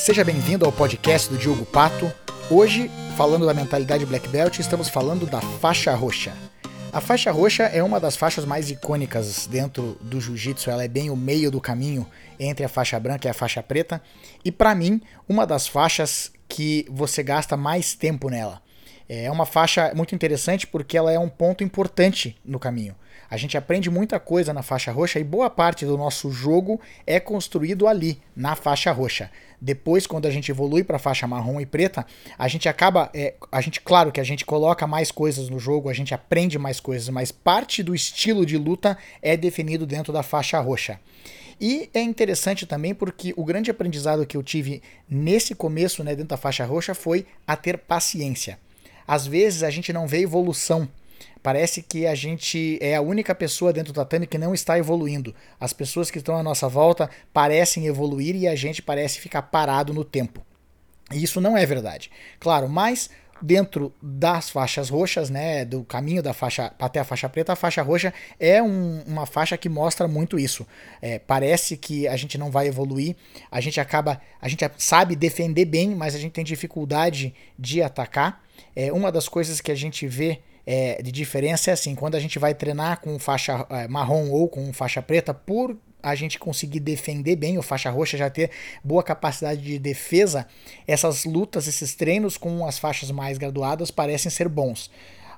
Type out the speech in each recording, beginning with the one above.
seja bem-vindo ao podcast do Diogo Pato. Hoje, falando da mentalidade Black Belt, estamos falando da faixa roxa. A faixa roxa é uma das faixas mais icônicas dentro do jiu-jitsu, ela é bem o meio do caminho entre a faixa branca e a faixa preta, e para mim, uma das faixas que você gasta mais tempo nela. É uma faixa muito interessante porque ela é um ponto importante no caminho. A gente aprende muita coisa na faixa roxa e boa parte do nosso jogo é construído ali, na faixa roxa. Depois, quando a gente evolui para faixa marrom e preta, a gente acaba, é, a gente, claro que a gente coloca mais coisas no jogo, a gente aprende mais coisas, mas parte do estilo de luta é definido dentro da faixa roxa. E é interessante também porque o grande aprendizado que eu tive nesse começo, né, dentro da faixa roxa, foi a ter paciência. Às vezes a gente não vê evolução Parece que a gente é a única pessoa dentro do tatame que não está evoluindo. As pessoas que estão à nossa volta parecem evoluir e a gente parece ficar parado no tempo. E isso não é verdade. Claro, mas dentro das faixas roxas, né, do caminho da faixa até a faixa preta, a faixa roxa é um, uma faixa que mostra muito isso. É, parece que a gente não vai evoluir, a gente acaba, a gente sabe defender bem, mas a gente tem dificuldade de atacar. É uma das coisas que a gente vê é, de diferença é assim, quando a gente vai treinar com faixa é, marrom ou com faixa preta, por a gente conseguir defender bem, o faixa roxa já ter boa capacidade de defesa, essas lutas, esses treinos com as faixas mais graduadas parecem ser bons.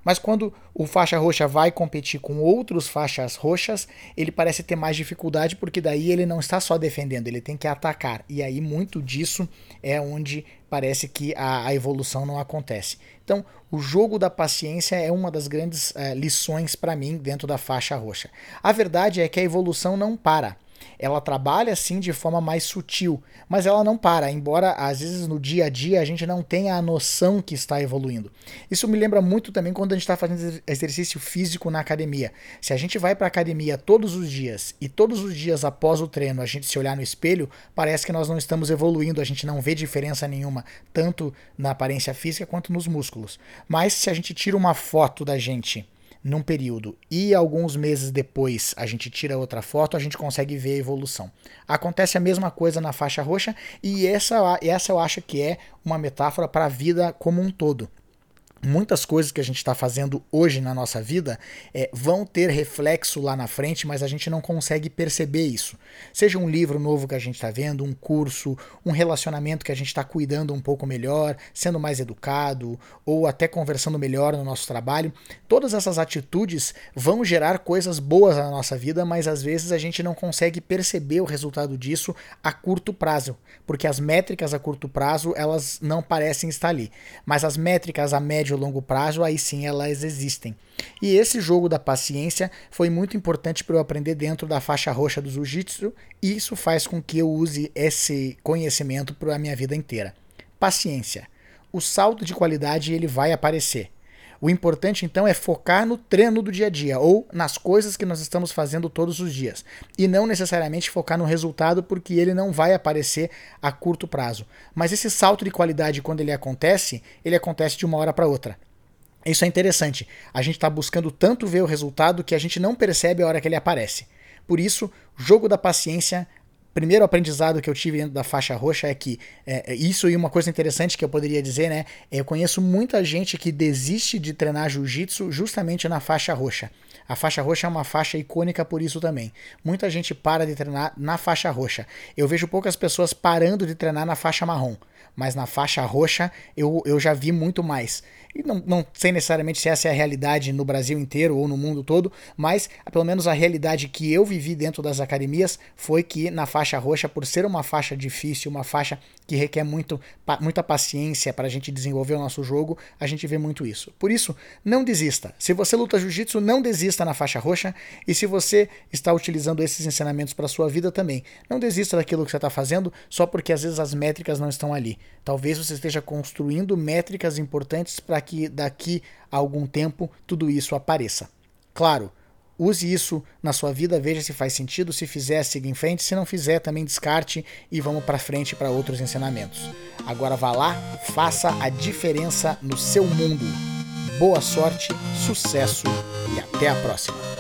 Mas quando o faixa roxa vai competir com outros faixas roxas, ele parece ter mais dificuldade porque daí ele não está só defendendo, ele tem que atacar. E aí muito disso é onde parece que a, a evolução não acontece. Então, o jogo da paciência é uma das grandes uh, lições para mim dentro da faixa roxa. A verdade é que a evolução não para. Ela trabalha assim de forma mais sutil, mas ela não para, embora às vezes no dia a dia a gente não tenha a noção que está evoluindo. Isso me lembra muito também quando a gente está fazendo exercício físico na academia. Se a gente vai para a academia todos os dias e todos os dias após o treino a gente se olhar no espelho, parece que nós não estamos evoluindo, a gente não vê diferença nenhuma, tanto na aparência física quanto nos músculos. Mas se a gente tira uma foto da gente num período e alguns meses depois a gente tira outra foto, a gente consegue ver a evolução. Acontece a mesma coisa na faixa roxa e essa, essa eu acho que é uma metáfora para a vida como um todo muitas coisas que a gente está fazendo hoje na nossa vida é, vão ter reflexo lá na frente, mas a gente não consegue perceber isso. Seja um livro novo que a gente está vendo, um curso, um relacionamento que a gente está cuidando um pouco melhor, sendo mais educado, ou até conversando melhor no nosso trabalho. Todas essas atitudes vão gerar coisas boas na nossa vida, mas às vezes a gente não consegue perceber o resultado disso a curto prazo, porque as métricas a curto prazo elas não parecem estar ali, mas as métricas a médio médio e longo prazo, aí sim elas existem. E esse jogo da paciência foi muito importante para eu aprender dentro da faixa roxa do jiu-jitsu, e isso faz com que eu use esse conhecimento para a minha vida inteira. Paciência. O salto de qualidade ele vai aparecer. O importante então é focar no treino do dia a dia ou nas coisas que nós estamos fazendo todos os dias e não necessariamente focar no resultado porque ele não vai aparecer a curto prazo. Mas esse salto de qualidade quando ele acontece, ele acontece de uma hora para outra. Isso é interessante. A gente está buscando tanto ver o resultado que a gente não percebe a hora que ele aparece. Por isso, jogo da paciência primeiro aprendizado que eu tive dentro da faixa roxa é que é, é, isso e uma coisa interessante que eu poderia dizer, né? Eu conheço muita gente que desiste de treinar jiu-jitsu justamente na faixa roxa. A faixa roxa é uma faixa icônica por isso também. Muita gente para de treinar na faixa roxa. Eu vejo poucas pessoas parando de treinar na faixa marrom, mas na faixa roxa eu, eu já vi muito mais. E não, não sei necessariamente se essa é a realidade no Brasil inteiro ou no mundo todo, mas pelo menos a realidade que eu vivi dentro das academias foi que na faixa roxa, por ser uma faixa difícil, uma faixa que requer muito, muita paciência para a gente desenvolver o nosso jogo, a gente vê muito isso. Por isso, não desista. Se você luta jiu-jitsu, não desista na faixa roxa. E se você está utilizando esses ensinamentos para sua vida também, não desista daquilo que você está fazendo só porque às vezes as métricas não estão ali. Talvez você esteja construindo métricas importantes para que daqui a algum tempo tudo isso apareça. Claro, use isso na sua vida, veja se faz sentido, se fizer, siga em frente, se não fizer, também descarte e vamos para frente para outros ensinamentos. Agora vá lá, faça a diferença no seu mundo. Boa sorte, sucesso e até a próxima.